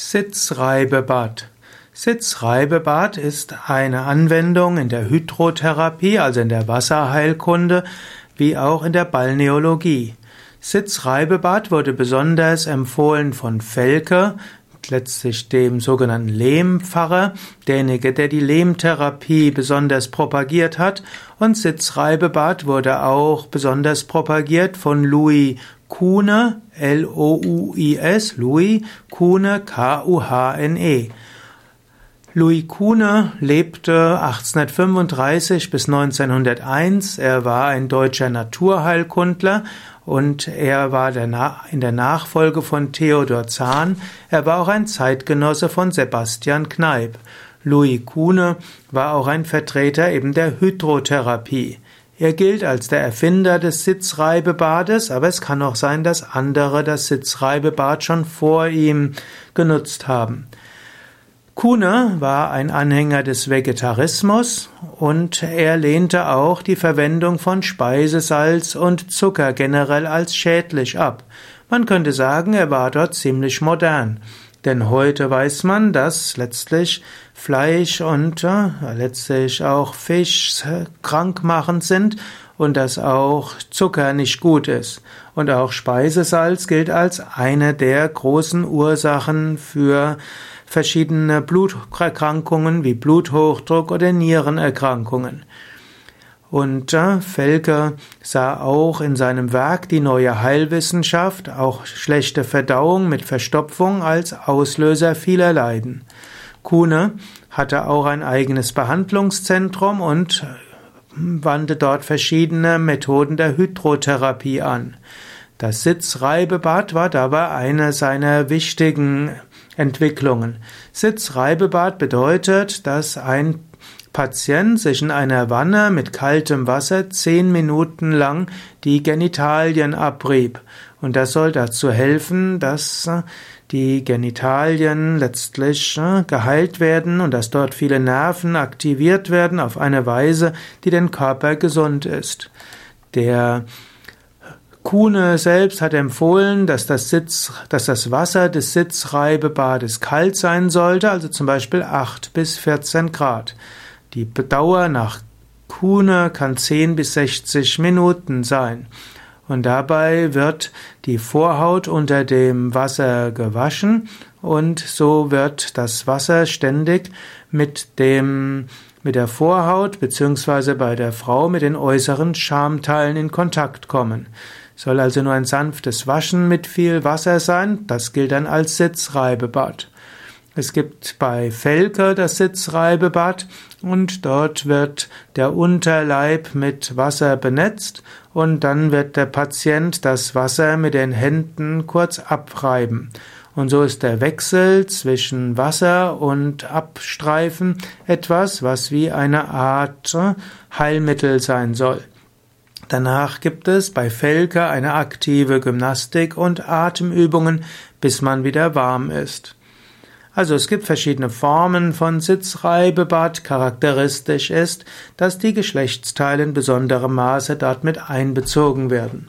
Sitzreibebad. Sitzreibebad ist eine Anwendung in der Hydrotherapie, also in der Wasserheilkunde, wie auch in der Balneologie. Sitzreibebad wurde besonders empfohlen von Felke, letztlich dem sogenannten Lehmpfarrer, derjenige, der die Lehmtherapie besonders propagiert hat, und Sitzreibebad wurde auch besonders propagiert von Louis Kuhne, L-O-U-I-S, Louis Kuhne, K-U-H-N-E. Louis Kuhne lebte 1835 bis 1901. Er war ein deutscher Naturheilkundler und er war in der Nachfolge von Theodor Zahn. Er war auch ein Zeitgenosse von Sebastian Kneipp. Louis Kuhne war auch ein Vertreter eben der Hydrotherapie. Er gilt als der Erfinder des Sitzreibebades, aber es kann auch sein, dass andere das Sitzreibebad schon vor ihm genutzt haben. Kuhne war ein Anhänger des Vegetarismus und er lehnte auch die Verwendung von Speisesalz und Zucker generell als schädlich ab. Man könnte sagen, er war dort ziemlich modern. Denn heute weiß man, dass letztlich Fleisch und äh, letztlich auch Fisch krankmachend sind und dass auch Zucker nicht gut ist. Und auch Speisesalz gilt als eine der großen Ursachen für verschiedene Bluterkrankungen wie Bluthochdruck oder Nierenerkrankungen. Und äh, Felke sah auch in seinem Werk die neue Heilwissenschaft, auch schlechte Verdauung mit Verstopfung als Auslöser vieler Leiden. Kuhne hatte auch ein eigenes Behandlungszentrum und äh, wandte dort verschiedene Methoden der Hydrotherapie an. Das Sitzreibebad war dabei eine seiner wichtigen Entwicklungen. Sitzreibebad bedeutet, dass ein Patient sich in einer Wanne mit kaltem Wasser zehn Minuten lang die Genitalien abrieb. Und das soll dazu helfen, dass die Genitalien letztlich äh, geheilt werden und dass dort viele Nerven aktiviert werden auf eine Weise, die den Körper gesund ist. Der Kuhne selbst hat empfohlen, dass das, Sitz, dass das Wasser des Sitzreibebades kalt sein sollte, also zum Beispiel 8 bis 14 Grad. Die Dauer nach Kuhne kann 10 bis 60 Minuten sein. Und dabei wird die Vorhaut unter dem Wasser gewaschen und so wird das Wasser ständig mit dem mit der Vorhaut beziehungsweise bei der Frau mit den äußeren Schamteilen in Kontakt kommen. Soll also nur ein sanftes Waschen mit viel Wasser sein, das gilt dann als Sitzreibebad. Es gibt bei Felke das Sitzreibebad und dort wird der Unterleib mit Wasser benetzt und dann wird der Patient das Wasser mit den Händen kurz abreiben. Und so ist der Wechsel zwischen Wasser und Abstreifen etwas, was wie eine Art Heilmittel sein soll. Danach gibt es bei Felke eine aktive Gymnastik und Atemübungen, bis man wieder warm ist. Also es gibt verschiedene Formen von Sitzreibebad. Charakteristisch ist, dass die Geschlechtsteile in besonderem Maße dort mit einbezogen werden.